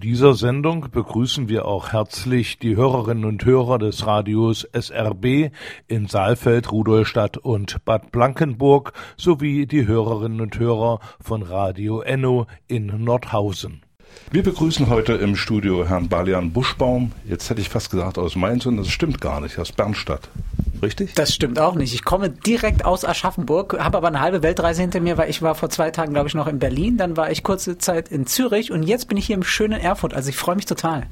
Dieser Sendung begrüßen wir auch herzlich die Hörerinnen und Hörer des Radios SRB in Saalfeld, Rudolstadt und Bad Blankenburg sowie die Hörerinnen und Hörer von Radio Enno in Nordhausen. Wir begrüßen heute im Studio Herrn Balian Buschbaum. Jetzt hätte ich fast gesagt aus Mainz und das stimmt gar nicht, aus Bernstadt. Richtig? Das stimmt auch nicht. Ich komme direkt aus Aschaffenburg, habe aber eine halbe Weltreise hinter mir, weil ich war vor zwei Tagen, glaube ich, noch in Berlin, dann war ich kurze Zeit in Zürich und jetzt bin ich hier im schönen Erfurt. Also ich freue mich total.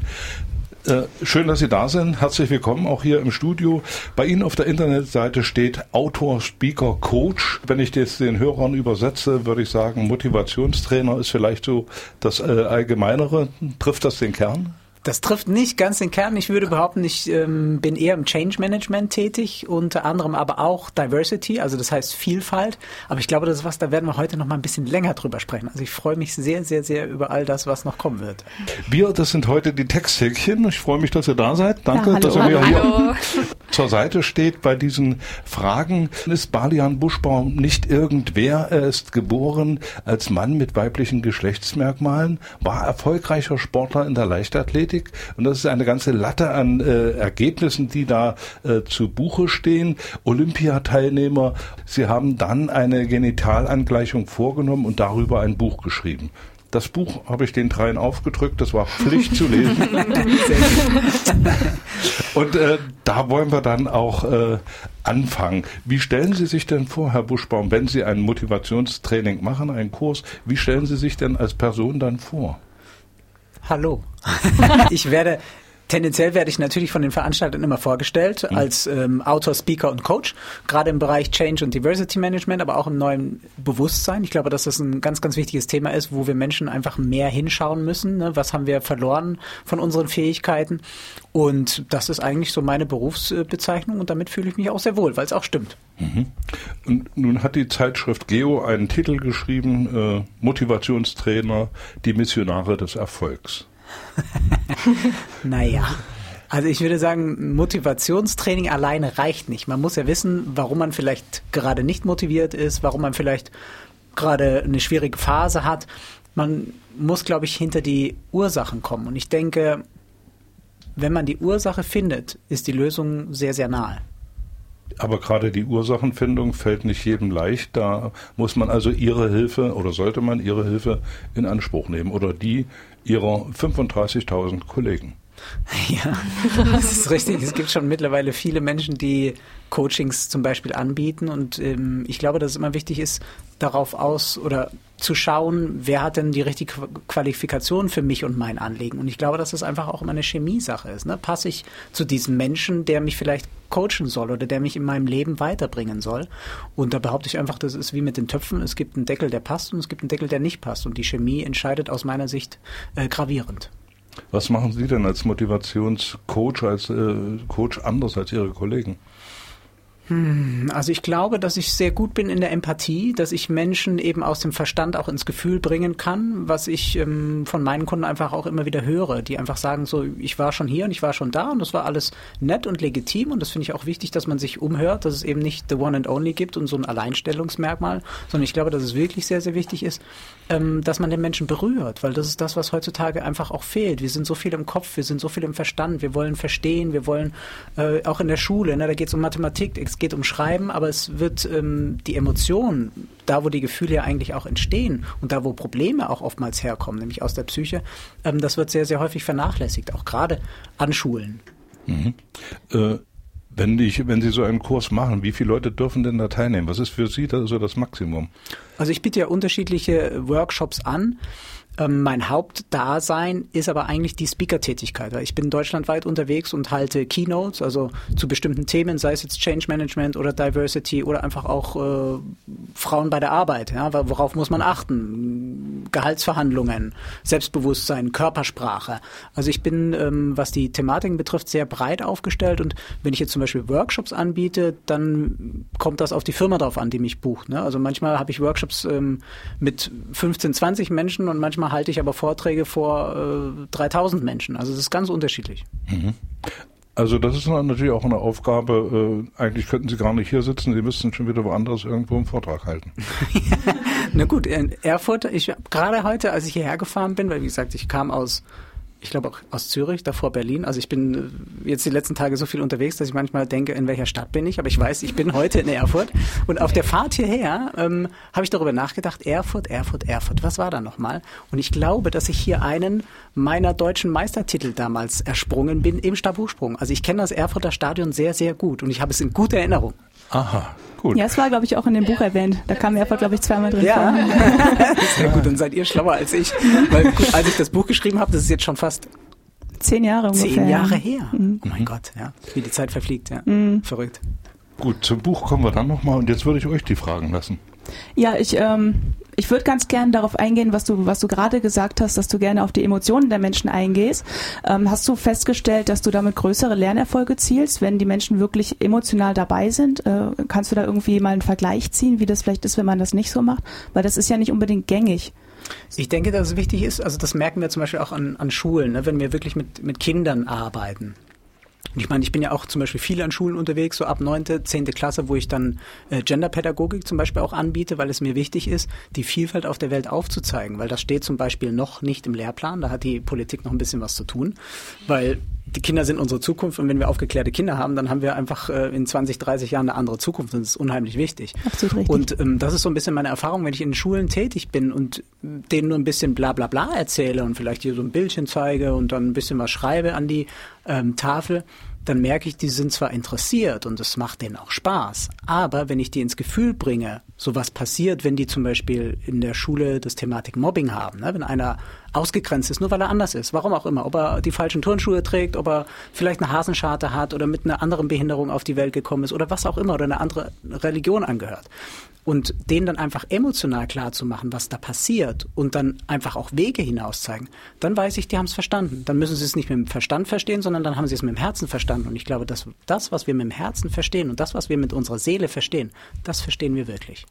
Äh, schön, dass Sie da sind. Herzlich willkommen auch hier im Studio. Bei Ihnen auf der Internetseite steht Autor, Speaker, Coach. Wenn ich das den Hörern übersetze, würde ich sagen, Motivationstrainer ist vielleicht so das äh, Allgemeinere. Trifft das den Kern? Das trifft nicht ganz den Kern. Ich würde behaupten, ich ähm, bin eher im Change Management tätig, unter anderem aber auch Diversity, also das heißt Vielfalt. Aber ich glaube, das ist was, da werden wir heute noch mal ein bisschen länger drüber sprechen. Also ich freue mich sehr, sehr, sehr über all das, was noch kommen wird. Wir, das sind heute die Texthäkchen. Ich freue mich, dass ihr da seid. Danke, Ja, dass ihr mir hier Hallo. zur Seite steht bei diesen Fragen. Ist Balian Buschbaum nicht irgendwer? Er ist geboren als Mann mit weiblichen Geschlechtsmerkmalen, war erfolgreicher Sportler in der Leichtathletik und das ist eine ganze Latte an äh, Ergebnissen, die da äh, zu Buche stehen. Olympiateilnehmer. Sie haben dann eine Genitalangleichung vorgenommen und darüber ein Buch geschrieben. Das Buch habe ich den dreien aufgedrückt, das war Pflicht zu lesen. Und äh, da wollen wir dann auch äh, anfangen. Wie stellen Sie sich denn vor, Herr Buschbaum, wenn Sie ein Motivationstraining machen, einen Kurs, wie stellen Sie sich denn als Person dann vor? Hallo. ich werde Tendenziell werde ich natürlich von den Veranstaltern immer vorgestellt als ähm, Autor, Speaker und Coach, gerade im Bereich Change und Diversity Management, aber auch im neuen Bewusstsein. Ich glaube, dass das ein ganz, ganz wichtiges Thema ist, wo wir Menschen einfach mehr hinschauen müssen. Ne? Was haben wir verloren von unseren Fähigkeiten? Und das ist eigentlich so meine Berufsbezeichnung und damit fühle ich mich auch sehr wohl, weil es auch stimmt. Und nun hat die Zeitschrift Geo einen Titel geschrieben, äh, Motivationstrainer, die Missionare des Erfolgs. Naja. Also ich würde sagen, Motivationstraining alleine reicht nicht. Man muss ja wissen, warum man vielleicht gerade nicht motiviert ist, warum man vielleicht gerade eine schwierige Phase hat. Man muss, glaube ich, hinter die Ursachen kommen. Und ich denke, wenn man die Ursache findet, ist die Lösung sehr, sehr nahe. Aber gerade die Ursachenfindung fällt nicht jedem leicht. Da muss man also Ihre Hilfe oder sollte man Ihre Hilfe in Anspruch nehmen oder die Ihrer 35.000 Kollegen. Ja, das ist richtig. Es gibt schon mittlerweile viele Menschen, die Coachings zum Beispiel anbieten und ähm, ich glaube, dass es immer wichtig ist, darauf aus oder zu schauen, wer hat denn die richtige Qu- Qualifikation für mich und mein Anliegen. Und ich glaube, dass das einfach auch immer eine Chemiesache ist. Ne? Passe ich zu diesem Menschen, der mich vielleicht coachen soll oder der mich in meinem Leben weiterbringen soll? Und da behaupte ich einfach, das ist wie mit den Töpfen. Es gibt einen Deckel, der passt und es gibt einen Deckel, der nicht passt. Und die Chemie entscheidet aus meiner Sicht äh, gravierend. Was machen Sie denn als Motivationscoach, als äh, Coach anders als Ihre Kollegen? Also ich glaube, dass ich sehr gut bin in der Empathie, dass ich Menschen eben aus dem Verstand auch ins Gefühl bringen kann, was ich ähm, von meinen Kunden einfach auch immer wieder höre, die einfach sagen so, ich war schon hier und ich war schon da und das war alles nett und legitim und das finde ich auch wichtig, dass man sich umhört, dass es eben nicht the one and only gibt und so ein Alleinstellungsmerkmal, sondern ich glaube, dass es wirklich sehr, sehr wichtig ist, ähm, dass man den Menschen berührt, weil das ist das, was heutzutage einfach auch fehlt. Wir sind so viel im Kopf, wir sind so viel im Verstand, wir wollen verstehen, wir wollen äh, auch in der Schule, ne, da geht es um Mathematik, es geht um Schreiben, aber es wird ähm, die Emotion, da wo die Gefühle ja eigentlich auch entstehen und da wo Probleme auch oftmals herkommen, nämlich aus der Psyche, ähm, das wird sehr, sehr häufig vernachlässigt, auch gerade an Schulen. Äh, wenn, ich, wenn Sie so einen Kurs machen, wie viele Leute dürfen denn da teilnehmen? Was ist für Sie da so das Maximum? Also ich biete ja unterschiedliche Workshops an. Ähm, mein Hauptdasein ist aber eigentlich die Speaker-Tätigkeit. Ich bin deutschlandweit unterwegs und halte Keynotes, also zu bestimmten Themen, sei es jetzt Change Management oder Diversity oder einfach auch äh, Frauen bei der Arbeit. Ja, worauf muss man achten? Gehaltsverhandlungen, Selbstbewusstsein, Körpersprache. Also ich bin, ähm, was die Thematiken betrifft, sehr breit aufgestellt und wenn ich jetzt zum Beispiel Workshops anbiete, dann kommt das auf die Firma drauf an, die mich bucht. Ne? Also manchmal habe ich Workshops ähm, mit 15, 20 Menschen und manchmal halte ich aber Vorträge vor äh, 3000 Menschen. Also es ist ganz unterschiedlich. Mhm. Also das ist natürlich auch eine Aufgabe. Äh, eigentlich könnten Sie gar nicht hier sitzen. Sie müssten schon wieder woanders irgendwo einen Vortrag halten. Na gut, in Erfurt. Ich gerade heute, als ich hierher gefahren bin, weil wie gesagt, ich kam aus ich glaube auch aus Zürich, davor Berlin. Also ich bin äh, jetzt die letzten Tage so viel unterwegs, dass ich manchmal denke, in welcher Stadt bin ich. Aber ich weiß, ich bin heute in Erfurt. Und auf der Fahrt hierher ähm, habe ich darüber nachgedacht, Erfurt, Erfurt, Erfurt. Was war da nochmal? Und ich glaube, dass ich hier einen meiner deutschen Meistertitel damals ersprungen bin im Stabhochsprung. Also ich kenne das Erfurter Stadion sehr, sehr gut und ich habe es in guter Erinnerung. Aha, gut. Ja, es war, glaube ich, auch in dem Buch erwähnt. Da kam Erfurt, glaube ich, zweimal drin ja. vor. Sehr gut, dann seid ihr schlauer als ich. Weil als ich das Buch geschrieben habe, das ist jetzt schon fast zehn Jahre ungefähr. Zehn Jahre her. Mhm. Oh mein Gott, ja. Wie die Zeit verfliegt, ja. Mhm. Verrückt. Gut, zum Buch kommen wir dann nochmal und jetzt würde ich euch die Fragen lassen. Ja, ich, ähm, ich würde ganz gerne darauf eingehen, was du, was du gerade gesagt hast, dass du gerne auf die Emotionen der Menschen eingehst. Ähm, hast du festgestellt, dass du damit größere Lernerfolge zielst, wenn die Menschen wirklich emotional dabei sind? Äh, kannst du da irgendwie mal einen Vergleich ziehen, wie das vielleicht ist, wenn man das nicht so macht? Weil das ist ja nicht unbedingt gängig. Ich denke, dass es wichtig ist, also das merken wir zum Beispiel auch an, an Schulen, ne, wenn wir wirklich mit, mit Kindern arbeiten. Ich meine, ich bin ja auch zum Beispiel viel an Schulen unterwegs, so ab neunte, zehnte Klasse, wo ich dann äh, Genderpädagogik zum Beispiel auch anbiete, weil es mir wichtig ist, die Vielfalt auf der Welt aufzuzeigen, weil das steht zum Beispiel noch nicht im Lehrplan, da hat die Politik noch ein bisschen was zu tun, weil die Kinder sind unsere Zukunft und wenn wir aufgeklärte Kinder haben, dann haben wir einfach äh, in 20, 30 Jahren eine andere Zukunft und das ist unheimlich wichtig. Absolut richtig. Und ähm, das ist so ein bisschen meine Erfahrung, wenn ich in Schulen tätig bin und denen nur ein bisschen bla bla bla erzähle und vielleicht hier so ein Bildchen zeige und dann ein bisschen was schreibe an die ähm, Tafel, dann merke ich, die sind zwar interessiert und es macht denen auch Spaß, aber wenn ich die ins Gefühl bringe, so was passiert, wenn die zum Beispiel in der Schule das Thematik Mobbing haben, ne? wenn einer ausgegrenzt ist, nur weil er anders ist, warum auch immer, ob er die falschen Turnschuhe trägt, ob er vielleicht eine Hasenscharte hat oder mit einer anderen Behinderung auf die Welt gekommen ist oder was auch immer oder eine andere Religion angehört und denen dann einfach emotional klar zu machen, was da passiert und dann einfach auch Wege hinaus zeigen, dann weiß ich, die haben es verstanden. Dann müssen sie es nicht mit dem Verstand verstehen, sondern dann haben sie es mit dem Herzen verstanden. Und ich glaube, dass das, was wir mit dem Herzen verstehen und das, was wir mit unserer Seele verstehen, das verstehen wir wirklich.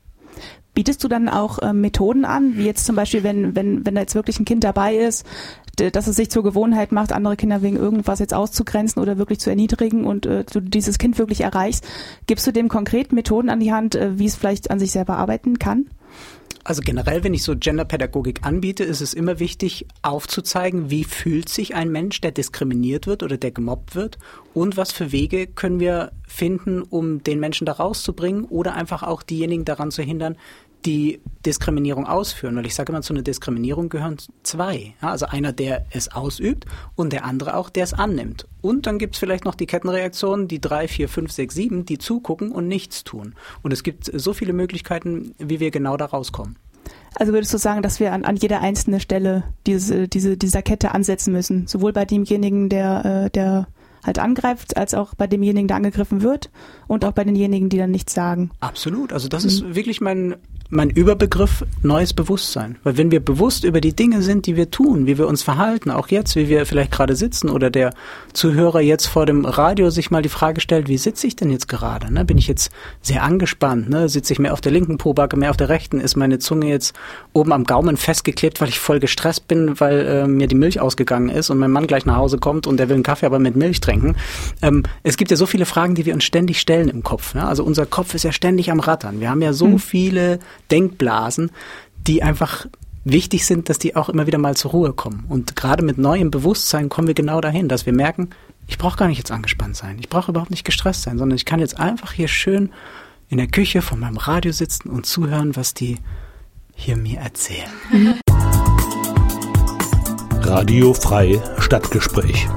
Bietest du dann auch äh, Methoden an, wie jetzt zum Beispiel, wenn, wenn, wenn da jetzt wirklich ein Kind dabei ist, dass es sich zur Gewohnheit macht, andere Kinder wegen irgendwas jetzt auszugrenzen oder wirklich zu erniedrigen und äh, du dieses Kind wirklich erreichst, gibst du dem konkret Methoden an die Hand, äh, wie es vielleicht an sich selber arbeiten kann? Also generell, wenn ich so Genderpädagogik anbiete, ist es immer wichtig aufzuzeigen, wie fühlt sich ein Mensch, der diskriminiert wird oder der gemobbt wird und was für Wege können wir finden, um den Menschen da rauszubringen oder einfach auch diejenigen daran zu hindern, die Diskriminierung ausführen. Weil ich sage immer, zu einer Diskriminierung gehören zwei. Ja, also einer, der es ausübt und der andere auch, der es annimmt. Und dann gibt es vielleicht noch die Kettenreaktionen, die drei, vier, fünf, sechs, sieben, die zugucken und nichts tun. Und es gibt so viele Möglichkeiten, wie wir genau da rauskommen. Also würdest du sagen, dass wir an, an jeder einzelnen Stelle diese, diese, dieser Kette ansetzen müssen? Sowohl bei demjenigen, der, äh, der halt angreift, als auch bei demjenigen, der angegriffen wird und auch bei denjenigen, die dann nichts sagen. Absolut. Also das mhm. ist wirklich mein mein Überbegriff neues Bewusstsein. Weil wenn wir bewusst über die Dinge sind, die wir tun, wie wir uns verhalten, auch jetzt, wie wir vielleicht gerade sitzen oder der Zuhörer jetzt vor dem Radio sich mal die Frage stellt, wie sitze ich denn jetzt gerade? Ne? Bin ich jetzt sehr angespannt? Ne? Sitze ich mehr auf der linken Pobacke, mehr auf der rechten? Ist meine Zunge jetzt oben am Gaumen festgeklebt, weil ich voll gestresst bin, weil äh, mir die Milch ausgegangen ist und mein Mann gleich nach Hause kommt und der will einen Kaffee aber mit Milch trinken? Ähm, es gibt ja so viele Fragen, die wir uns ständig stellen im Kopf. Ne? Also unser Kopf ist ja ständig am Rattern. Wir haben ja so hm. viele Denkblasen, die einfach wichtig sind, dass die auch immer wieder mal zur Ruhe kommen. Und gerade mit neuem Bewusstsein kommen wir genau dahin, dass wir merken, ich brauche gar nicht jetzt angespannt sein, ich brauche überhaupt nicht gestresst sein, sondern ich kann jetzt einfach hier schön in der Küche von meinem Radio sitzen und zuhören, was die hier mir erzählen. Radio frei Stadtgespräch.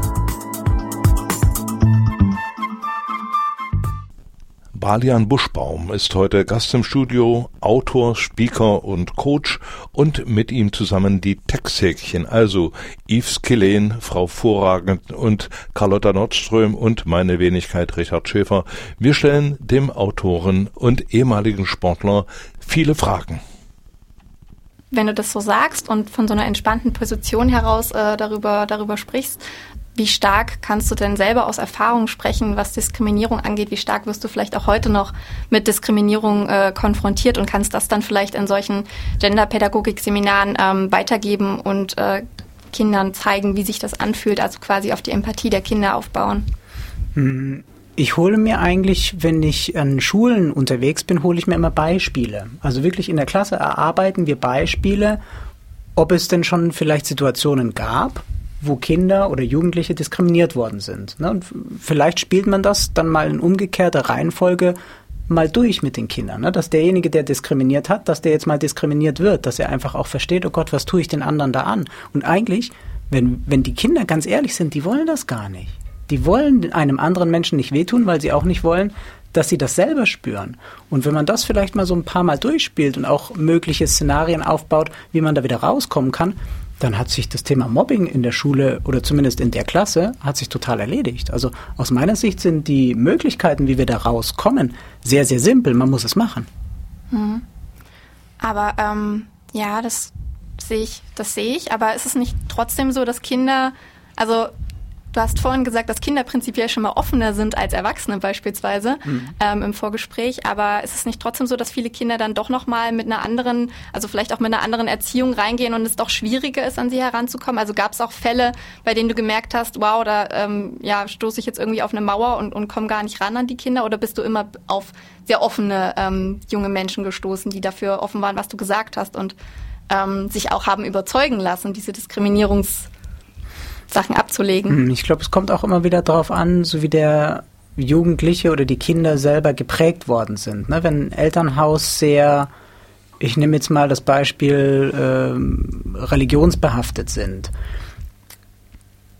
Balian Buschbaum ist heute Gast im Studio, Autor, Speaker und Coach und mit ihm zusammen die Texthäkchen, also Yves Killen, Frau Vorragend und Carlotta Nordström und meine Wenigkeit Richard Schäfer. Wir stellen dem Autoren und ehemaligen Sportler viele Fragen wenn du das so sagst und von so einer entspannten Position heraus äh, darüber, darüber sprichst, wie stark kannst du denn selber aus Erfahrung sprechen, was Diskriminierung angeht? Wie stark wirst du vielleicht auch heute noch mit Diskriminierung äh, konfrontiert und kannst das dann vielleicht in solchen Genderpädagogik-Seminaren ähm, weitergeben und äh, Kindern zeigen, wie sich das anfühlt, also quasi auf die Empathie der Kinder aufbauen? Hm, ich hole mir eigentlich, wenn ich an Schulen unterwegs bin, hole ich mir immer Beispiele. Also wirklich in der Klasse erarbeiten wir Beispiele, ob es denn schon vielleicht Situationen gab, wo Kinder oder Jugendliche diskriminiert worden sind. Ne? Und vielleicht spielt man das dann mal in umgekehrter Reihenfolge mal durch mit den Kindern, ne? dass derjenige, der diskriminiert hat, dass der jetzt mal diskriminiert wird, dass er einfach auch versteht, oh Gott, was tue ich den anderen da an? Und eigentlich, wenn, wenn die Kinder ganz ehrlich sind, die wollen das gar nicht. Die wollen einem anderen Menschen nicht wehtun, weil sie auch nicht wollen, dass sie das selber spüren. Und wenn man das vielleicht mal so ein paar Mal durchspielt und auch mögliche Szenarien aufbaut, wie man da wieder rauskommen kann, dann hat sich das Thema Mobbing in der Schule oder zumindest in der Klasse hat sich total erledigt. Also aus meiner Sicht sind die Möglichkeiten, wie wir da rauskommen, sehr, sehr simpel. Man muss es machen. Mhm. Aber ähm, ja, das sehe ich, das sehe ich. Aber ist es nicht trotzdem so, dass Kinder, also Du hast vorhin gesagt, dass Kinder prinzipiell schon mal offener sind als Erwachsene beispielsweise mhm. ähm, im Vorgespräch. Aber ist es nicht trotzdem so, dass viele Kinder dann doch noch mal mit einer anderen, also vielleicht auch mit einer anderen Erziehung reingehen und es doch schwieriger ist, an sie heranzukommen? Also gab es auch Fälle, bei denen du gemerkt hast, wow, da ähm, ja, stoße ich jetzt irgendwie auf eine Mauer und, und komme gar nicht ran an die Kinder? Oder bist du immer auf sehr offene ähm, junge Menschen gestoßen, die dafür offen waren, was du gesagt hast und ähm, sich auch haben überzeugen lassen, diese Diskriminierungs- Sachen abzulegen. Hm, ich glaube, es kommt auch immer wieder darauf an, so wie der Jugendliche oder die Kinder selber geprägt worden sind. Ne? Wenn Elternhaus sehr, ich nehme jetzt mal das Beispiel, äh, religionsbehaftet sind.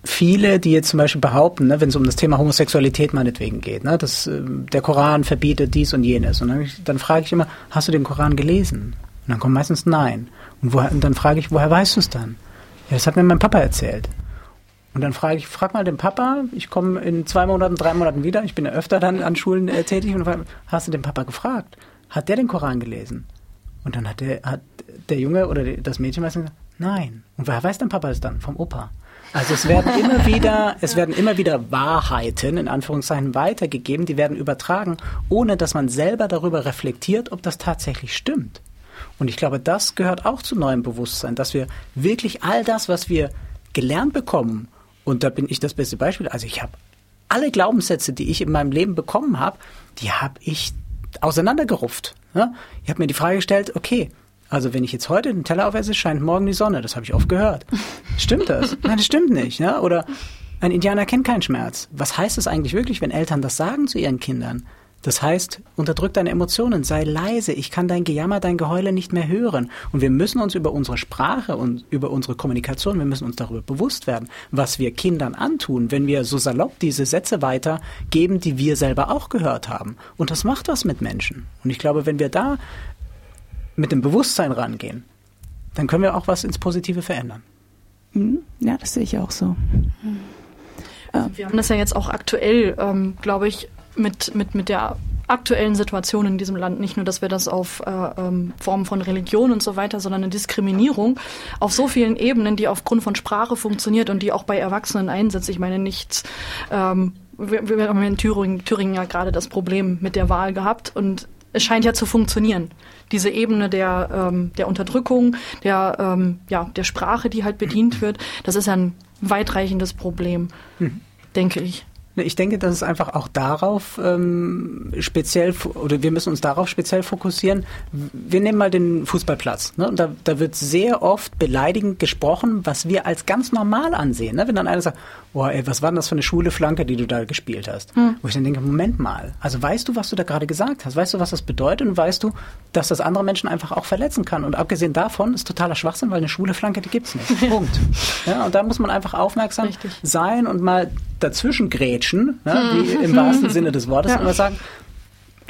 Viele, die jetzt zum Beispiel behaupten, ne, wenn es um das Thema Homosexualität meinetwegen geht, ne, dass äh, der Koran verbietet dies und jenes. Und dann, dann frage ich immer, hast du den Koran gelesen? Und dann kommt meistens nein. Und, woher, und dann frage ich, woher weißt du es dann? Ja, das hat mir mein Papa erzählt. Und dann frage ich, frag mal den Papa, ich komme in zwei Monaten, drei Monaten wieder, ich bin ja öfter dann an Schulen äh, tätig und frage, hast du den Papa gefragt? Hat der den Koran gelesen? Und dann hat der, hat der Junge oder das Mädchen meistens gesagt, nein. Und woher weiß dein Papa es dann? Vom Opa. Also es werden immer wieder, es werden immer wieder Wahrheiten in Anführungszeichen weitergegeben, die werden übertragen, ohne dass man selber darüber reflektiert, ob das tatsächlich stimmt. Und ich glaube, das gehört auch zu neuem Bewusstsein, dass wir wirklich all das, was wir gelernt bekommen und da bin ich das beste Beispiel. Also ich habe alle Glaubenssätze, die ich in meinem Leben bekommen habe, die habe ich auseinandergerupft. Ja? Ich habe mir die Frage gestellt, okay, also wenn ich jetzt heute den Teller aufesse, scheint morgen die Sonne. Das habe ich oft gehört. Stimmt das? Nein, das stimmt nicht. Ja? Oder ein Indianer kennt keinen Schmerz. Was heißt es eigentlich wirklich, wenn Eltern das sagen zu ihren Kindern? Das heißt, unterdrück deine Emotionen, sei leise, ich kann dein Gejammer, dein Geheule nicht mehr hören. Und wir müssen uns über unsere Sprache und über unsere Kommunikation, wir müssen uns darüber bewusst werden, was wir Kindern antun, wenn wir so salopp diese Sätze weitergeben, die wir selber auch gehört haben. Und das macht was mit Menschen. Und ich glaube, wenn wir da mit dem Bewusstsein rangehen, dann können wir auch was ins Positive verändern. Mhm. Ja, das sehe ich auch so. Also wir haben das ja jetzt auch aktuell, ähm, glaube ich, mit, mit, mit der aktuellen Situation in diesem Land, nicht nur, dass wir das auf äh, ähm, Formen von Religion und so weiter, sondern eine Diskriminierung auf so vielen Ebenen, die aufgrund von Sprache funktioniert und die auch bei Erwachsenen einsetzt. Ich meine, nichts, ähm, wir, wir haben in Thüringen, Thüringen ja gerade das Problem mit der Wahl gehabt und es scheint ja zu funktionieren. Diese Ebene der, ähm, der Unterdrückung, der, ähm, ja, der Sprache, die halt bedient wird, das ist ein weitreichendes Problem, mhm. denke ich. Ne, ich denke, dass es einfach auch darauf ähm, speziell, oder wir müssen uns darauf speziell fokussieren. Wir nehmen mal den Fußballplatz. Ne? Und da, da wird sehr oft beleidigend gesprochen, was wir als ganz normal ansehen. Ne? Wenn dann einer sagt, boah, ey, was war denn das für eine schwule Flanke, die du da gespielt hast? Hm. Wo ich dann denke, Moment mal, also weißt du, was du da gerade gesagt hast? Weißt du, was das bedeutet? Und weißt du, dass das andere Menschen einfach auch verletzen kann? Und abgesehen davon ist totaler Schwachsinn, weil eine schwule Flanke, die gibt's nicht. Punkt. Ja, und da muss man einfach aufmerksam Richtig. sein und mal dazwischen grätschen, ne, wie im wahrsten Sinne des Wortes, ja. und mal sagen,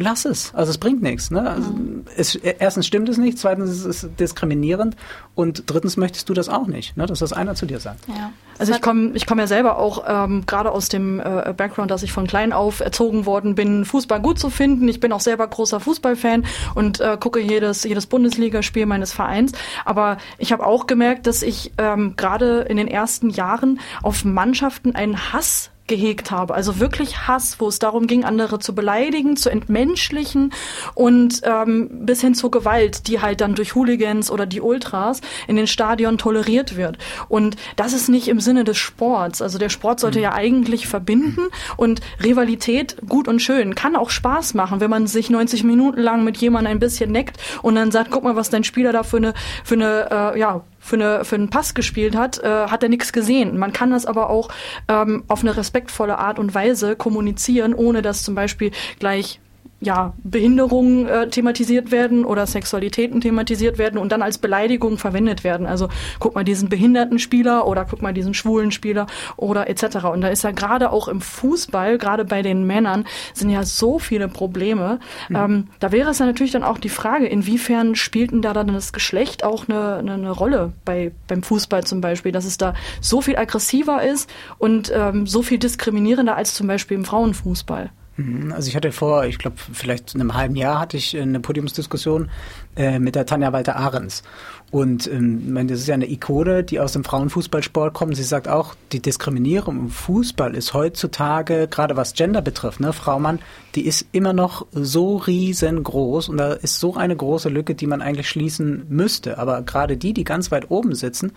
lass es. Also es bringt nichts. Ne? Also es, erstens stimmt es nicht, zweitens ist es diskriminierend und drittens möchtest du das auch nicht, ne? dass das einer zu dir sagt. Ja. Also ich komme ich komm ja selber auch ähm, gerade aus dem äh, Background, dass ich von klein auf erzogen worden bin, Fußball gut zu finden. Ich bin auch selber großer Fußballfan und äh, gucke jedes, jedes Bundesligaspiel meines Vereins. Aber ich habe auch gemerkt, dass ich ähm, gerade in den ersten Jahren auf Mannschaften einen Hass gehegt habe. Also wirklich Hass, wo es darum ging, andere zu beleidigen, zu entmenschlichen und ähm, bis hin zur Gewalt, die halt dann durch Hooligans oder die Ultras in den Stadion toleriert wird. Und das ist nicht im Sinne des Sports. Also der Sport sollte mhm. ja eigentlich verbinden und Rivalität gut und schön kann auch Spaß machen, wenn man sich 90 Minuten lang mit jemandem ein bisschen neckt und dann sagt, guck mal, was dein Spieler da für eine für eine äh, ja für, eine, für einen Pass gespielt hat, äh, hat er nichts gesehen. Man kann das aber auch ähm, auf eine respektvolle Art und Weise kommunizieren, ohne dass zum Beispiel gleich ja, Behinderungen äh, thematisiert werden oder Sexualitäten thematisiert werden und dann als Beleidigung verwendet werden. Also guck mal diesen behinderten Spieler oder guck mal diesen schwulen Spieler oder etc. Und da ist ja gerade auch im Fußball, gerade bei den Männern, sind ja so viele Probleme. Mhm. Ähm, da wäre es ja natürlich dann auch die Frage, inwiefern spielt denn da dann das Geschlecht auch eine, eine, eine Rolle bei, beim Fußball zum Beispiel, dass es da so viel aggressiver ist und ähm, so viel diskriminierender als zum Beispiel im Frauenfußball. Mhm. Also ich hatte vor, ich glaube, vielleicht in einem halben Jahr hatte ich eine Podiumsdiskussion äh, mit der Tanja Walter Ahrens. Und ähm, das ist ja eine Ikone, die aus dem Frauenfußballsport kommt. Sie sagt auch, die Diskriminierung im Fußball ist heutzutage, gerade was Gender betrifft, ne, Frau Mann, die ist immer noch so riesengroß und da ist so eine große Lücke, die man eigentlich schließen müsste. Aber gerade die, die ganz weit oben sitzen,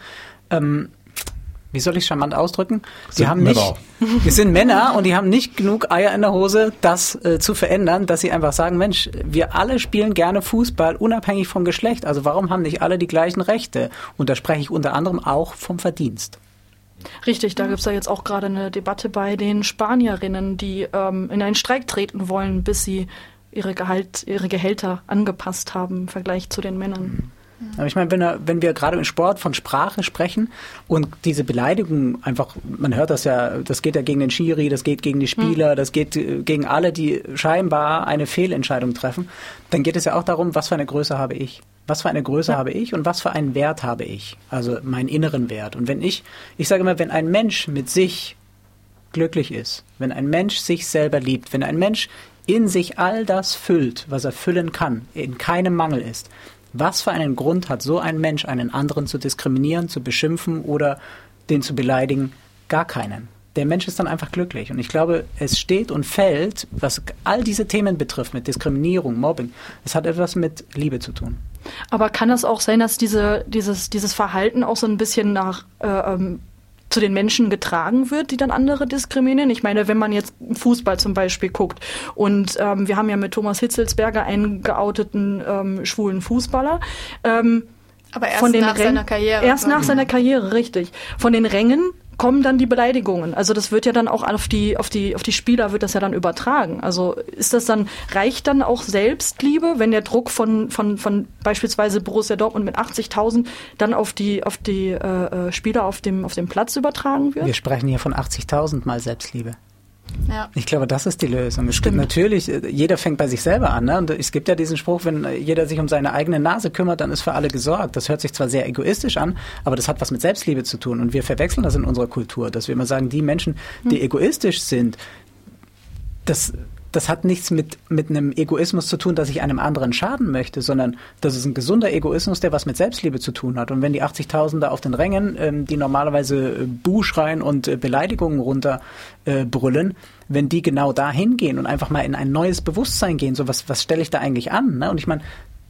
ähm, wie soll ich charmant ausdrücken? Die haben nicht, wir sind Männer und die haben nicht genug Eier in der Hose, das äh, zu verändern, dass sie einfach sagen, Mensch, wir alle spielen gerne Fußball, unabhängig vom Geschlecht. Also warum haben nicht alle die gleichen Rechte? Und da spreche ich unter anderem auch vom Verdienst. Richtig, da gibt es ja jetzt auch gerade eine Debatte bei den Spanierinnen, die ähm, in einen Streik treten wollen, bis sie ihre, Gehalt, ihre Gehälter angepasst haben im Vergleich zu den Männern. Mhm. Aber ich meine, wenn, wenn wir gerade im Sport von Sprache sprechen und diese Beleidigung einfach, man hört das ja, das geht ja gegen den Schiri, das geht gegen die Spieler, hm. das geht äh, gegen alle, die scheinbar eine Fehlentscheidung treffen, dann geht es ja auch darum, was für eine Größe habe ich. Was für eine Größe ja. habe ich und was für einen Wert habe ich? Also meinen inneren Wert. Und wenn ich, ich sage immer, wenn ein Mensch mit sich glücklich ist, wenn ein Mensch sich selber liebt, wenn ein Mensch in sich all das füllt, was er füllen kann, in keinem Mangel ist, was für einen Grund hat so ein Mensch, einen anderen zu diskriminieren, zu beschimpfen oder den zu beleidigen? Gar keinen. Der Mensch ist dann einfach glücklich. Und ich glaube, es steht und fällt, was all diese Themen betrifft, mit Diskriminierung, Mobbing, es hat etwas mit Liebe zu tun. Aber kann es auch sein, dass diese, dieses, dieses Verhalten auch so ein bisschen nach äh, ähm, zu den Menschen getragen wird, die dann andere diskriminieren. Ich meine, wenn man jetzt Fußball zum Beispiel guckt und ähm, wir haben ja mit Thomas Hitzelsberger einen geouteten ähm, schwulen Fußballer. Ähm, aber erst nach Rängen, seiner Karriere. Erst nach seiner Karriere, richtig. Von den Rängen kommen dann die Beleidigungen. Also das wird ja dann auch auf die, auf die, auf die Spieler wird das ja dann übertragen. Also ist das dann, reicht dann auch Selbstliebe, wenn der Druck von, von, von beispielsweise Borussia Dortmund mit 80.000 dann auf die, auf die äh, äh, Spieler auf dem, auf dem Platz übertragen wird? Wir sprechen hier von 80.000 mal Selbstliebe. Ja. Ich glaube, das ist die Lösung. Es Stimmt. natürlich, äh, jeder fängt bei sich selber an. Ne? Und es gibt ja diesen Spruch, wenn jeder sich um seine eigene Nase kümmert, dann ist für alle gesorgt. Das hört sich zwar sehr egoistisch an, aber das hat was mit Selbstliebe zu tun. Und wir verwechseln das in unserer Kultur, dass wir immer sagen, die Menschen, die hm. egoistisch sind, das das hat nichts mit, mit einem Egoismus zu tun, dass ich einem anderen schaden möchte, sondern das ist ein gesunder Egoismus, der was mit Selbstliebe zu tun hat. Und wenn die 80.000 auf den Rängen, ähm, die normalerweise äh, Buh schreien und äh, Beleidigungen runterbrüllen, äh, wenn die genau da hingehen und einfach mal in ein neues Bewusstsein gehen, so was, was stelle ich da eigentlich an? Ne? Und ich meine,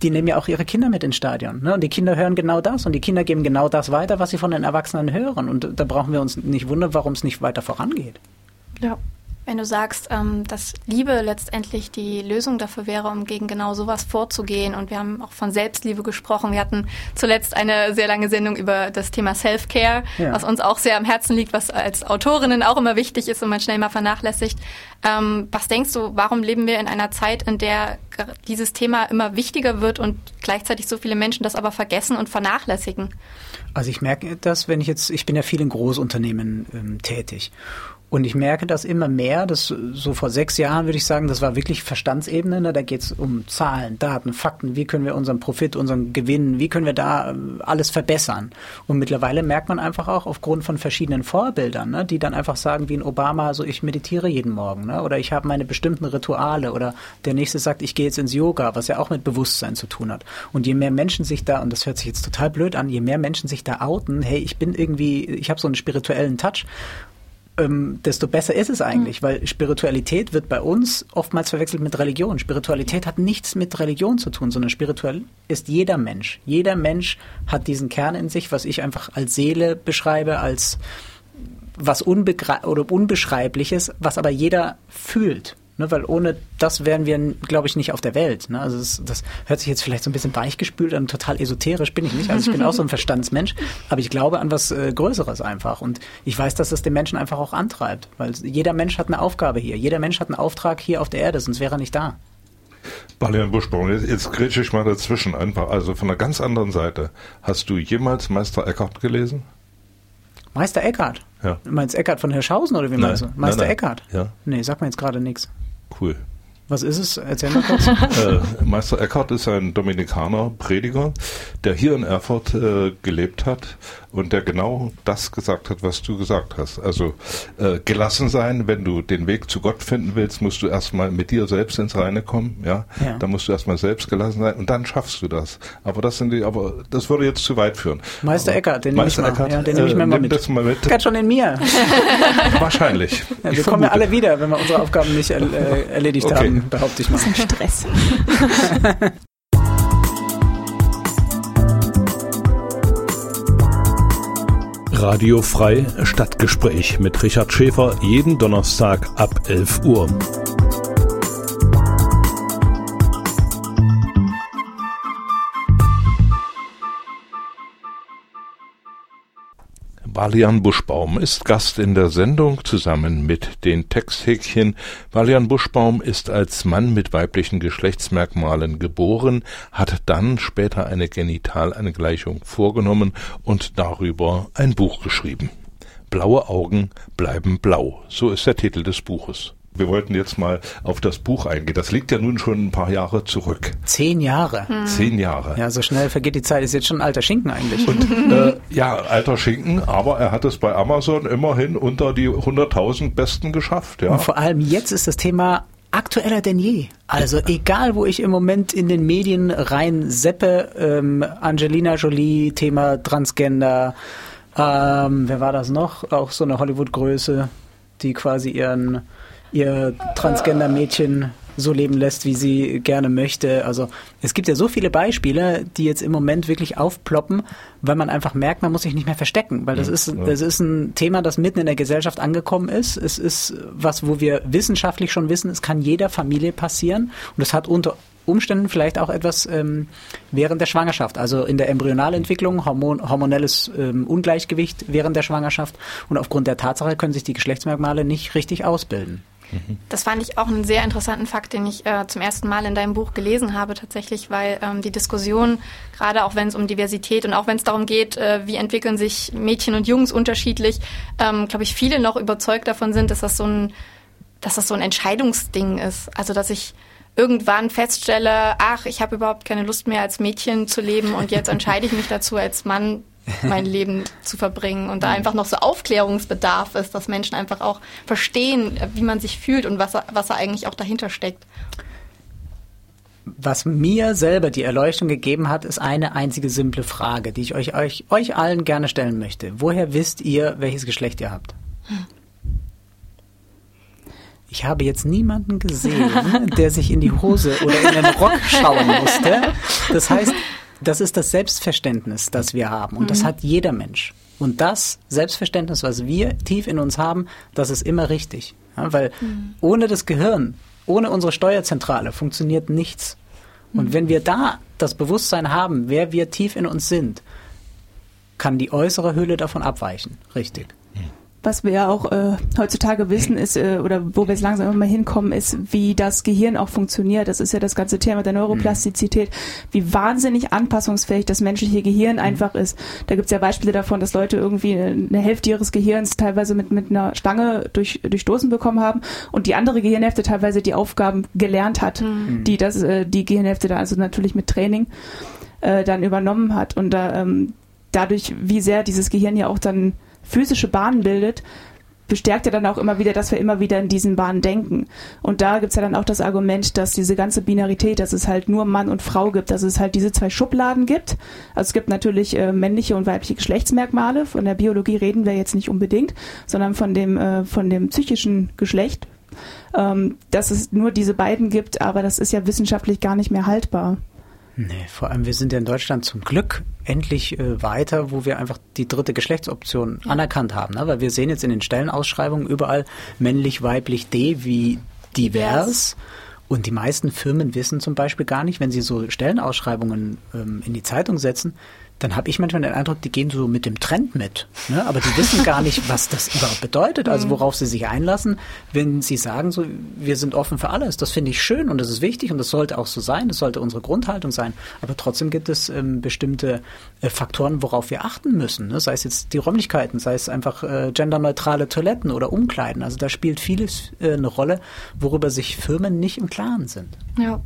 die nehmen ja auch ihre Kinder mit ins Stadion. Ne? Und die Kinder hören genau das und die Kinder geben genau das weiter, was sie von den Erwachsenen hören. Und da brauchen wir uns nicht wundern, warum es nicht weiter vorangeht. Ja. Wenn du sagst, ähm, dass Liebe letztendlich die Lösung dafür wäre, um gegen genau sowas vorzugehen, und wir haben auch von Selbstliebe gesprochen. Wir hatten zuletzt eine sehr lange Sendung über das Thema Self-Care, ja. was uns auch sehr am Herzen liegt, was als Autorinnen auch immer wichtig ist und man schnell mal vernachlässigt. Ähm, was denkst du, warum leben wir in einer Zeit, in der dieses Thema immer wichtiger wird und gleichzeitig so viele Menschen das aber vergessen und vernachlässigen? Also ich merke das, wenn ich jetzt, ich bin ja viel in Großunternehmen ähm, tätig. Und ich merke das immer mehr, dass so vor sechs Jahren würde ich sagen, das war wirklich Verstandsebene. Ne? Da geht es um Zahlen, Daten, Fakten. Wie können wir unseren Profit, unseren Gewinn, wie können wir da äh, alles verbessern? Und mittlerweile merkt man einfach auch aufgrund von verschiedenen Vorbildern, ne? die dann einfach sagen, wie ein Obama, so ich meditiere jeden Morgen ne? oder ich habe meine bestimmten Rituale oder der nächste sagt, ich gehe jetzt ins Yoga, was ja auch mit Bewusstsein zu tun hat. Und je mehr Menschen sich da, und das hört sich jetzt total blöd an, je mehr Menschen sich da outen, hey, ich bin irgendwie, ich habe so einen spirituellen Touch ähm, desto besser ist es eigentlich, mhm. weil Spiritualität wird bei uns oftmals verwechselt mit Religion. Spiritualität hat nichts mit Religion zu tun, sondern spirituell ist jeder Mensch. Jeder Mensch hat diesen Kern in sich, was ich einfach als Seele beschreibe, als was unbegre oder Unbeschreibliches, was aber jeder fühlt. Ne, weil ohne das wären wir, glaube ich, nicht auf der Welt. Ne? Also das, das, hört sich jetzt vielleicht so ein bisschen weichgespült an, total esoterisch bin ich nicht. Also ich bin auch so ein Verstandsmensch, aber ich glaube an was äh, Größeres einfach. Und ich weiß, dass das den Menschen einfach auch antreibt, weil jeder Mensch hat eine Aufgabe hier. Jeder Mensch hat einen Auftrag hier auf der Erde, sonst wäre er nicht da. Balian Buschbaum, jetzt, jetzt grätsche ich mal dazwischen einfach. Also von einer ganz anderen Seite. Hast du jemals Meister Eckhart gelesen? Meister Eckhart? Ja. Du meinst Eckhart von Hirschhausen oder wie nein, meinst du? Meister nein, nein. Eckhart? Ja. Nee, sag mir jetzt gerade nichts. Cool. Was ist es? Erzähl mal kurz. äh, Meister Eckhart ist ein Dominikaner, Prediger, der hier in Erfurt äh, gelebt hat und der genau das gesagt hat, was du gesagt hast. Also äh, gelassen sein, wenn du den Weg zu Gott finden willst, musst du erstmal mit dir selbst ins Reine kommen, ja. Ja. Da musst du erstmal selbst gelassen sein und dann schaffst du das. Aber das sind die, aber das würde jetzt zu weit führen. Meister aber Eckhart, den nehme ich Meister mal. Eckhart, ja, den nehme ich mir äh, mal nimm mit. das mal mit. Eckhart schon in mir. Wahrscheinlich. Ja, Ich wir kommen ja alle wieder, wenn wir unsere Aufgaben nicht er, äh, erledigt Okay. haben, behaupte ich mal. Stress. Radio frei Stadtgespräch mit Richard Schäfer jeden Donnerstag ab 11 Uhr. Balian Buschbaum ist Gast in der Sendung zusammen mit den Texthäkchen. Balian Buschbaum ist als Mann mit weiblichen Geschlechtsmerkmalen geboren, hat dann später eine Genitalangleichung vorgenommen und darüber ein Buch geschrieben. Blaue Augen bleiben blau, so ist der Titel des Buches. Wir wollten jetzt mal auf das Buch eingehen. Das liegt ja nun schon ein paar Jahre zurück. Zehn Jahre. Zehn Jahre. Ja, so schnell vergeht die Zeit. Ist jetzt schon ein alter Schinken eigentlich. Äh, ja, alter Schinken, aber er hat es bei Amazon immerhin unter die 100.000 Besten geschafft. Ja. Und vor allem jetzt ist das Thema aktueller denn je. Also egal, wo ich im Moment in den Medien rein seppe, ähm, Angelina Jolie, Thema Transgender, ähm, wer war das noch? Auch so eine Hollywood-Größe, die quasi ihren ihr Transgender-Mädchen so leben lässt, wie sie gerne möchte. Also es gibt ja so viele Beispiele, die jetzt im Moment wirklich aufploppen, weil man einfach merkt, man muss sich nicht mehr verstecken, weil das ist das ist ein Thema, das mitten in der Gesellschaft angekommen ist. Es ist was, wo wir wissenschaftlich schon wissen, es kann jeder Familie passieren und es hat unter Umständen vielleicht auch etwas ähm, während der Schwangerschaft, also in der Embryonalentwicklung, Hormon, hormonelles ähm, Ungleichgewicht während der Schwangerschaft und aufgrund der Tatsache können sich die Geschlechtsmerkmale nicht richtig ausbilden. Das fand ich auch einen sehr interessanten Fakt, den ich äh, zum ersten Mal in deinem Buch gelesen habe, tatsächlich, weil ähm, die Diskussion, gerade auch wenn es um Diversität und auch wenn es darum geht, äh, wie entwickeln sich Mädchen und Jungs unterschiedlich, ähm, glaube ich, viele noch überzeugt davon sind, dass das so ein, dass das so ein Entscheidungsding ist. Also dass ich irgendwann feststelle, ach, ich habe überhaupt keine Lust mehr als Mädchen zu leben und jetzt entscheide ich mich dazu, als Mann mein Leben zu verbringen und da einfach noch so Aufklärungsbedarf ist, dass Menschen einfach auch verstehen, wie man sich fühlt und was, was da eigentlich auch dahinter steckt. Was mir selber die Erleuchtung gegeben hat, ist eine einzige simple Frage, die ich euch, euch, euch allen gerne stellen möchte. Woher wisst ihr, welches Geschlecht ihr habt? Ich habe jetzt niemanden gesehen, der sich in die Hose oder in den Rock schauen musste. Das heißt, das ist das Selbstverständnis, das wir haben. Und das hat jeder Mensch. Und das Selbstverständnis, was wir tief in uns haben, das ist immer richtig. Ja, weil ohne das Gehirn, ohne unsere Steuerzentrale funktioniert nichts. Und wenn wir da das Bewusstsein haben, wer wir tief in uns sind, kann die äußere Hülle davon abweichen. Richtig. Was wir ja auch äh, heutzutage wissen, ist, äh, oder wo wir jetzt langsam immer mal hinkommen, ist, wie das Gehirn auch funktioniert. Das ist ja das ganze Thema der Neuroplastizität, wie wahnsinnig anpassungsfähig das menschliche Gehirn mhm. einfach ist. Da gibt's ja Beispiele davon, dass Leute irgendwie eine Hälfte ihres Gehirns teilweise mit, mit einer Stange durch, durchstoßen bekommen haben und die andere Gehirnhälfte teilweise die Aufgaben gelernt hat, mhm. die das, äh, die Gehirnhälfte dann also natürlich mit Training äh, dann übernommen hat. Und da, ähm, dadurch, wie sehr dieses Gehirn ja auch dann physische Bahnen bildet, bestärkt ja dann auch immer wieder, dass wir immer wieder in diesen Bahnen denken. Und da gibt's ja dann auch das Argument, dass diese ganze Binarität, dass es halt nur Mann und Frau gibt, dass es halt diese zwei Schubladen gibt. Also es gibt natürlich äh, männliche und weibliche Geschlechtsmerkmale. Von der Biologie reden wir jetzt nicht unbedingt, sondern von dem, äh, von dem psychischen Geschlecht. Ähm, dass es nur diese beiden gibt, aber das ist ja wissenschaftlich gar nicht mehr haltbar. Nee, vor allem wir sind ja in Deutschland zum Glück endlich äh, weiter, wo wir einfach die dritte Geschlechtsoption ja. anerkannt haben. Ne? Weil wir sehen jetzt in den Stellenausschreibungen überall männlich, weiblich, D wie divers. Yes. Und die meisten Firmen wissen zum Beispiel gar nicht, wenn sie so Stellenausschreibungen ähm, in die Zeitung setzen, dann habe ich manchmal den Eindruck, die gehen so mit dem Trend mit. Ne? Aber die wissen gar nicht, was das überhaupt bedeutet, also mhm. worauf sie sich einlassen, wenn sie sagen, so, wir sind offen für alles. Das finde ich schön und das ist wichtig und das sollte auch so sein, das sollte unsere Grundhaltung sein. Aber trotzdem gibt es ähm, bestimmte äh, Faktoren, worauf wir achten müssen. Ne? Sei es jetzt die Räumlichkeiten, sei es einfach äh, genderneutrale Toiletten oder Umkleiden. Also da spielt vieles äh, eine Rolle, worüber sich Firmen nicht im Klaren sind. Ja,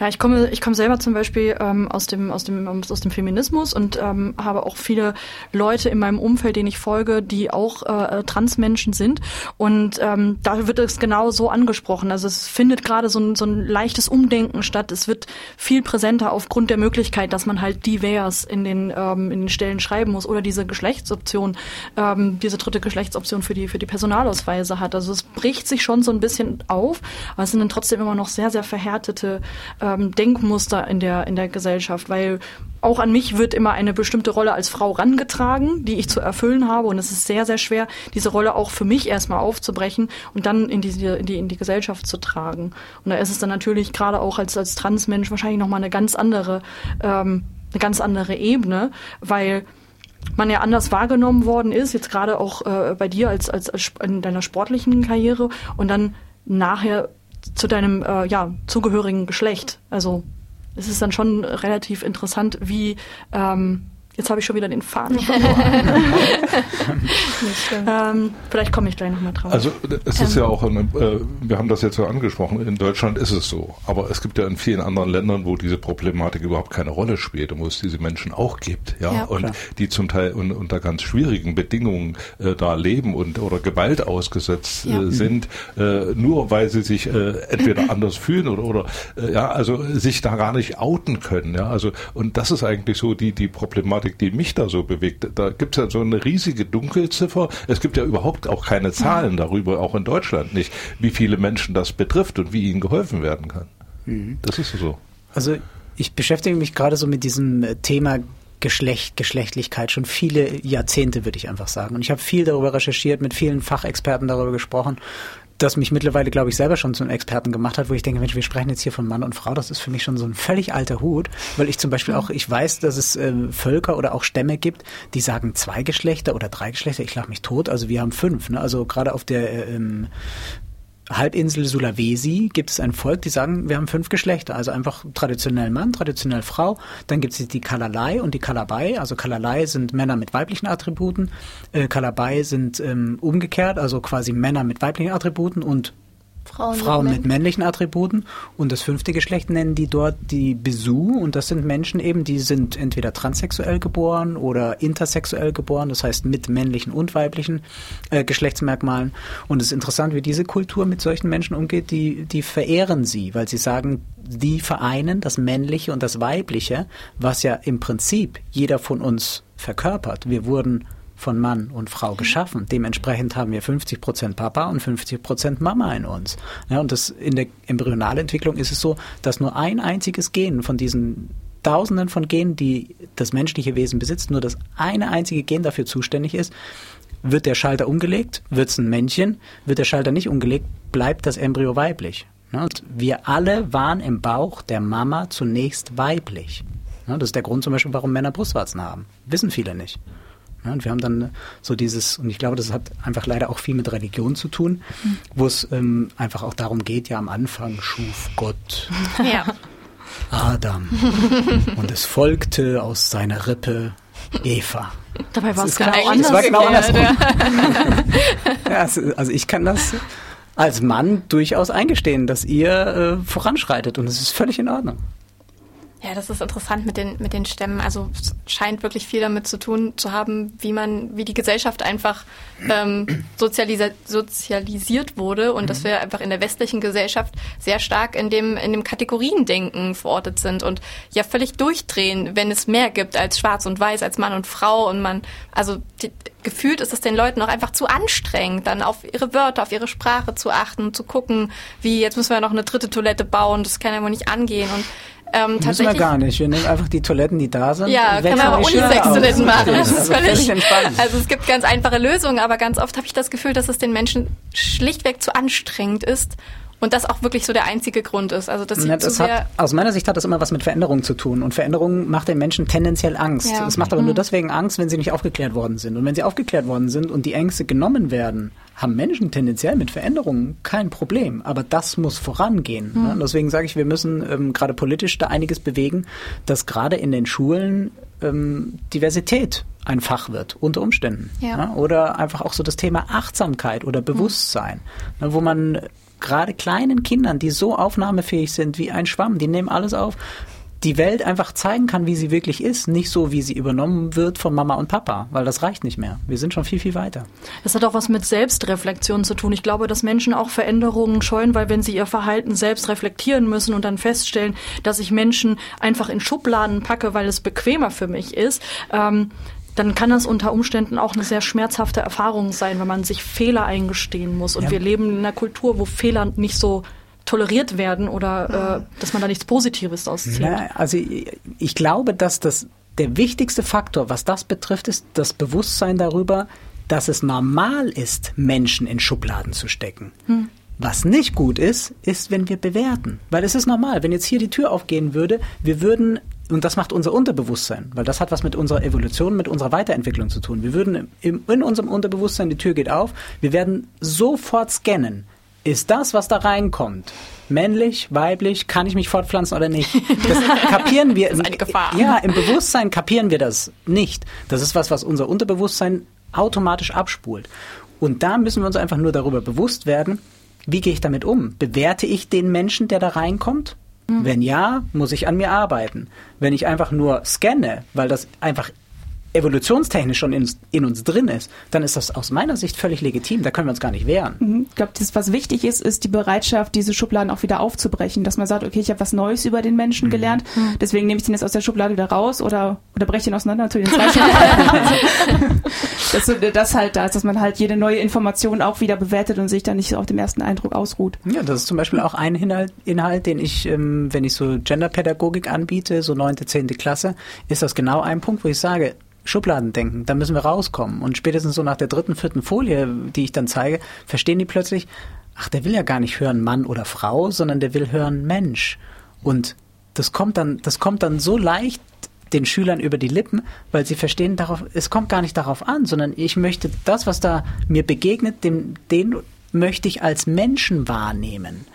ja, ich komme, ich komme selber zum Beispiel ähm, aus dem aus dem aus dem Feminismus und ähm, habe auch viele Leute in meinem Umfeld, denen ich folge, die auch äh, Transmenschen sind und ähm, da wird es genau so angesprochen. Also es findet gerade so ein, so ein leichtes Umdenken statt. Es wird viel präsenter aufgrund der Möglichkeit, dass man halt divers in den ähm, in den Stellen schreiben muss oder diese Geschlechtsoption, ähm, diese dritte Geschlechtsoption für die für die Personalausweise hat. Also es bricht sich schon so ein bisschen auf, aber es sind dann trotzdem immer noch sehr sehr verhärtete ähm, Denkmuster in der, in der Gesellschaft, weil auch an mich wird immer eine bestimmte Rolle als Frau rangetragen, die ich zu erfüllen habe. Und es ist sehr, sehr schwer, diese Rolle auch für mich erstmal aufzubrechen und dann in, diese, in, die, in die Gesellschaft zu tragen. Und da ist es dann natürlich gerade auch als, als Transmensch wahrscheinlich nochmal eine ganz andere, ähm, eine ganz andere Ebene, weil man ja anders wahrgenommen worden ist, jetzt gerade auch äh, bei dir als, als, als in deiner sportlichen Karriere und dann nachher zu deinem äh, ja, zugehörigen Geschlecht. Also es ist dann schon relativ interessant, wie ähm, Jetzt habe ich schon wieder den Faden verloren. ähm, vielleicht komme ich gleich nochmal drauf. Also es ist ähm. ja auch, eine, äh, wir haben das jetzt so angesprochen, in Deutschland ist es so. Aber es gibt ja in vielen anderen Ländern, wo diese Problematik überhaupt keine Rolle spielt und wo es diese Menschen auch gibt. Ja, ja und klar. die zum Teil un, unter ganz schwierigen Bedingungen äh, da leben und oder Gewalt ausgesetzt äh, ja. sind, äh, nur weil sie sich äh, entweder anders fühlen oder, oder äh, ja, also sich da gar nicht outen können. Ja, also und das ist eigentlich so die, die Problematik Thematik, die mich da so bewegt. Da gibt es ja so eine riesige Dunkelziffer. Es gibt ja überhaupt auch keine Zahlen darüber, auch in Deutschland nicht, wie viele Menschen das betrifft und wie ihnen geholfen werden kann. Mhm. Das ist so. Also ich beschäftige mich gerade so mit diesem äh, Thema Geschlecht, Geschlechtlichkeit schon viele Jahrzehnte, würde ich einfach sagen. Und ich habe viel darüber recherchiert, mit vielen Fachexperten darüber gesprochen das mich mittlerweile, glaube ich, selber schon zum Experten gemacht hat, wo ich denke, Mensch, wir sprechen jetzt hier von Mann und Frau, das ist für mich schon so ein völlig alter Hut, weil ich zum Beispiel auch, ich weiß, dass es äh, Völker oder auch Stämme gibt, die sagen zwei Geschlechter oder drei Geschlechter, ich lach mich tot, also wir haben fünf, ne? also gerade auf der äh, ähm, Halbinsel Sulawesi gibt es ein Volk, die sagen, wir haben fünf Geschlechter. Also einfach traditionell Mann, traditionell Frau. Dann gibt es die Kalalai und die Kalabai. Also Kalalai sind Männer mit weiblichen Attributen. Äh, Kalabai sind ähm, umgekehrt, also quasi Männer mit weiblichen Attributen und Frauen, Frauen mit, mit, männlichen Attributen. Und das fünfte Geschlecht nennen die dort die Besu. Und das sind Menschen eben, die sind entweder transsexuell geboren oder intersexuell geboren, das heißt mit männlichen und weiblichen äh, Geschlechtsmerkmalen. Und es ist interessant, wie diese Kultur mit solchen Menschen umgeht. Die, die verehren sie, weil sie sagen, die vereinen das Männliche und das Weibliche, was ja im Prinzip jeder von uns verkörpert. Wir wurden von Mann und Frau geschaffen. Dementsprechend haben wir 50 Prozent Papa und 50 Prozent Mama in uns. Ja, und das in der Embryonalentwicklung ist es so, dass nur ein einziges Gen von diesen Tausenden von Genen, die das menschliche Wesen besitzt, nur das eine einzige Gen dafür zuständig ist. Wird der Schalter umgelegt, wird es ein Männchen. Wird der Schalter nicht umgelegt, bleibt das Embryo weiblich. Und wir alle waren im Bauch der Mama zunächst weiblich. Das ist der Grund zum Beispiel, warum Männer Brustwarzen haben. Wissen viele nicht. Ja, und wir haben dann so dieses, und ich glaube, das hat einfach leider auch viel mit Religion zu tun, mhm. wo es ähm, einfach auch darum geht, ja am Anfang schuf Gott ja. Adam und es folgte aus seiner Rippe Eva. Dabei war es genau, anders. Es war genau andersrum. ja, also ich kann das als Mann durchaus eingestehen, dass ihr äh, voranschreitet und es ist völlig in Ordnung. Ja, das ist interessant mit den, mit den Stämmen. Also es scheint wirklich viel damit zu tun zu haben, wie man, wie die Gesellschaft einfach ähm, sozialisi sozialisiert wurde und mhm. dass wir einfach in der westlichen Gesellschaft sehr stark in dem, in dem Kategoriendenken verortet sind und ja völlig durchdrehen, wenn es mehr gibt als schwarz und weiß, als Mann und Frau und man, also die, gefühlt ist es den Leuten auch einfach zu anstrengend, dann auf ihre Wörter, auf ihre Sprache zu achten, zu gucken, wie jetzt müssen wir noch eine dritte Toilette bauen, das kann ja wohl nicht angehen und ähm, Müssen wir gar nicht. Wir nehmen einfach die Toiletten, die da sind. Ja, kann man aber Unisex-Toiletten machen. Das ist völlig. Also es gibt ganz einfache Lösungen, aber ganz oft habe ich das Gefühl, dass es den Menschen schlichtweg zu anstrengend ist und das auch wirklich so der einzige Grund ist. Also dass ja, das hat, aus meiner Sicht hat das immer was mit Veränderung zu tun. Und Veränderung macht den Menschen tendenziell Angst. Ja. Es macht aber mhm. nur deswegen Angst, wenn sie nicht aufgeklärt worden sind. Und wenn sie aufgeklärt worden sind und die Ängste genommen werden, haben Menschen tendenziell mit Veränderungen kein Problem. Aber das muss vorangehen. Mhm. Ne? Deswegen sage ich, wir müssen ähm, gerade politisch da einiges bewegen, dass gerade in den Schulen ähm, Diversität ein Fach wird, unter Umständen. Ja. Ne? Oder einfach auch so das Thema Achtsamkeit oder Bewusstsein, mhm. ne? wo man gerade kleinen Kindern, die so aufnahmefähig sind wie ein Schwamm, die nehmen alles auf, die Welt einfach zeigen kann, wie sie wirklich ist, nicht so, wie sie übernommen wird von Mama und Papa, weil das reicht nicht mehr. Wir sind schon viel, viel weiter. Das hat auch was mit Selbstreflexion zu tun. Ich glaube, dass Menschen auch Veränderungen scheuen, weil wenn sie ihr Verhalten selbst reflektieren müssen und dann feststellen, dass ich Menschen einfach in Schubladen packe, weil es bequemer für mich ist, ähm, dann kann das unter Umständen auch eine sehr schmerzhafte Erfahrung sein, wenn man sich Fehler eingestehen muss. Und ja. wir leben in einer Kultur, wo Fehler nicht so toleriert werden oder äh, dass man da nichts Positives auszieht. Ja, also ich, ich glaube, dass das der wichtigste Faktor, was das betrifft, ist das Bewusstsein darüber, dass es normal ist, Menschen in Schubladen zu stecken. Hm. Was nicht gut ist, ist, wenn wir bewerten. Weil es ist normal, wenn jetzt hier die Tür aufgehen würde, wir würden und das macht unser Unterbewusstsein, weil das hat was mit unserer Evolution, mit unserer Weiterentwicklung zu tun. Wir würden im, in unserem Unterbewusstsein, die Tür geht auf, wir werden sofort scannen. Ist das, was da reinkommt, männlich, weiblich, kann ich mich fortpflanzen oder nicht? Das kapieren wir. das ist eine Gefahr. Ja, im Bewusstsein kapieren wir das nicht. Das ist was, was unser Unterbewusstsein automatisch abspult. Und da müssen wir uns einfach nur darüber bewusst werden, wie gehe ich damit um? Bewerte ich den Menschen, der da reinkommt? Wenn ja, muss ich an mir arbeiten. Wenn ich einfach nur scanne, weil das einfach evolutionstechnisch schon in, in, uns drin ist, dann ist das aus meiner Sicht völlig legitim. Da können wir uns gar nicht wehren. Mhm. Ich glaube, das, was wichtig ist, ist die Bereitschaft, diese Schubladen auch wieder aufzubrechen. Dass man sagt, okay, ich habe was Neues über den Menschen mhm. gelernt, mhm. deswegen nehme ich den jetzt aus der Schublade wieder raus oder, oder breche ihn auseinander zu den zwei Schubladen. dass das halt da ist, dass man halt jede neue Information auch wieder bewertet und sich dann nicht auf dem ersten Eindruck ausruht. Ja, das ist zum Beispiel auch ein Inhalt, Inhalt den ich, ähm, wenn ich so Genderpädagogik anbiete, so neunte, zehnte Klasse, ist das genau ein Punkt, wo ich sage, Schubladendenken, da müssen wir rauskommen. Und spätestens so nach der dritten, vierten Folie, die ich dann zeige, verstehen die plötzlich, ach, der will ja gar nicht hören Mann oder Frau, sondern der will hören Mensch. Und das kommt dann, das kommt dann so leicht den Schülern über die Lippen, weil sie verstehen, darauf, es kommt gar nicht darauf an, sondern ich möchte das, was da mir begegnet, den, den möchte ich als Menschen wahrnehmen.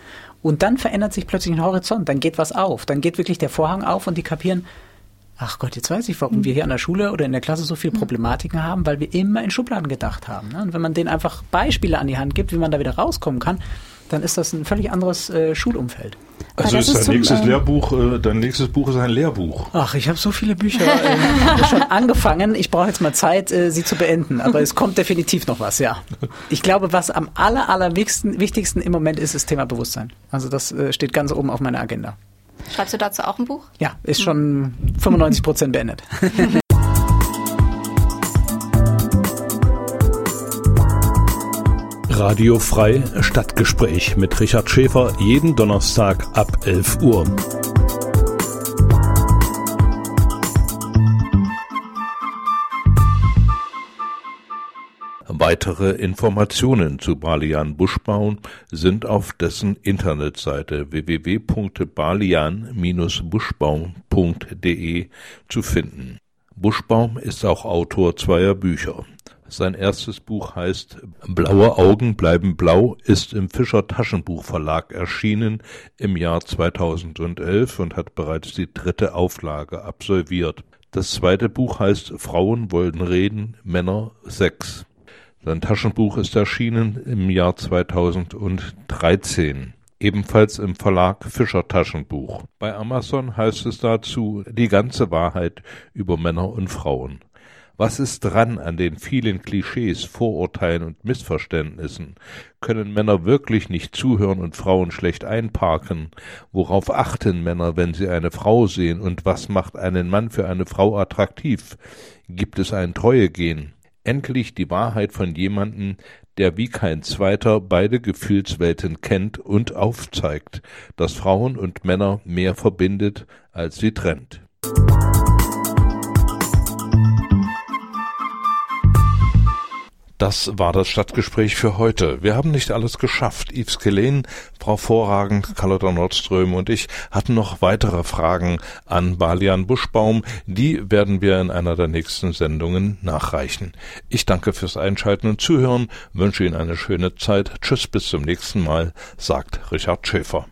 Und dann verändert sich plötzlich ein Horizont, dann geht was auf, dann geht wirklich der Vorhang auf und die kapieren, ach Gott, jetzt weiß ich, warum mhm. wir hier an der Schule oder in der Klasse so viele hm. Problematiken haben, weil wir immer in Schubladen gedacht haben. Ne? Und wenn man denen einfach Beispiele an die Hand gibt, wie man da wieder rauskommen kann, dann ist das ein völlig anderes äh, Schulumfeld. Also ist dein nächstes zum, Lehrbuch, äh, dein nächstes Buch ist ein Lehrbuch. Ach, ich habe so viele Bücher äh, schon angefangen. Ich brauche jetzt mal Zeit, äh, sie zu beenden. Aber es kommt definitiv noch was, ja. Ich glaube, was am aller, aller wichtigsten, im Moment ist, ist Thema Bewusstsein. Also das äh, steht ganz oben auf meiner Agenda. Schreibst du dazu auch ein Buch? Ja, ist schon 95 Prozent beendet. Radio Frei Stadtgespräch mit Richard Schäfer jeden Donnerstag ab 11 Uhr. Weitere Informationen zu Balian Buschbauen sind auf dessen Internetseite www.balian-buschbauen.de zu finden Buschbaum ist auch Autor zweier Bücher. Sein erstes Buch heißt Blaue Augen bleiben blau, ist im Fischer Taschenbuch Verlag erschienen im Jahr 2011 und hat bereits die dritte Auflage absolviert. Das zweite Buch heißt Frauen wollen reden, Männer Sex. Sein Taschenbuch ist erschienen im Jahr 2013 ebenfalls im Verlag Fischer Taschenbuch. Bei Amazon heißt es dazu die ganze Wahrheit über Männer und Frauen. Was ist dran an den vielen Klischees, Vorurteilen und Missverständnissen? Können Männer wirklich nicht zuhören und Frauen schlecht einparken? Worauf achten Männer, wenn sie eine Frau sehen? Und was macht einen Mann für eine Frau attraktiv? Gibt es ein Treuegehen? Endlich die Wahrheit von jemandem, der wie kein zweiter beide Gefühlswelten kennt und aufzeigt, dass Frauen und Männer mehr verbindet, als sie trennt. Das war das Stadtgespräch für heute. Wir haben nicht alles geschafft. Yves Kelen, Frau Vorragend, Carlotta Nordström und ich hatten noch weitere Fragen an Balian Buschbaum. Die werden wir in einer der nächsten Sendungen nachreichen. Ich danke fürs Einschalten und Zuhören, wünsche Ihnen eine schöne Zeit. Tschüss, bis zum nächsten Mal, sagt Richard Schäfer.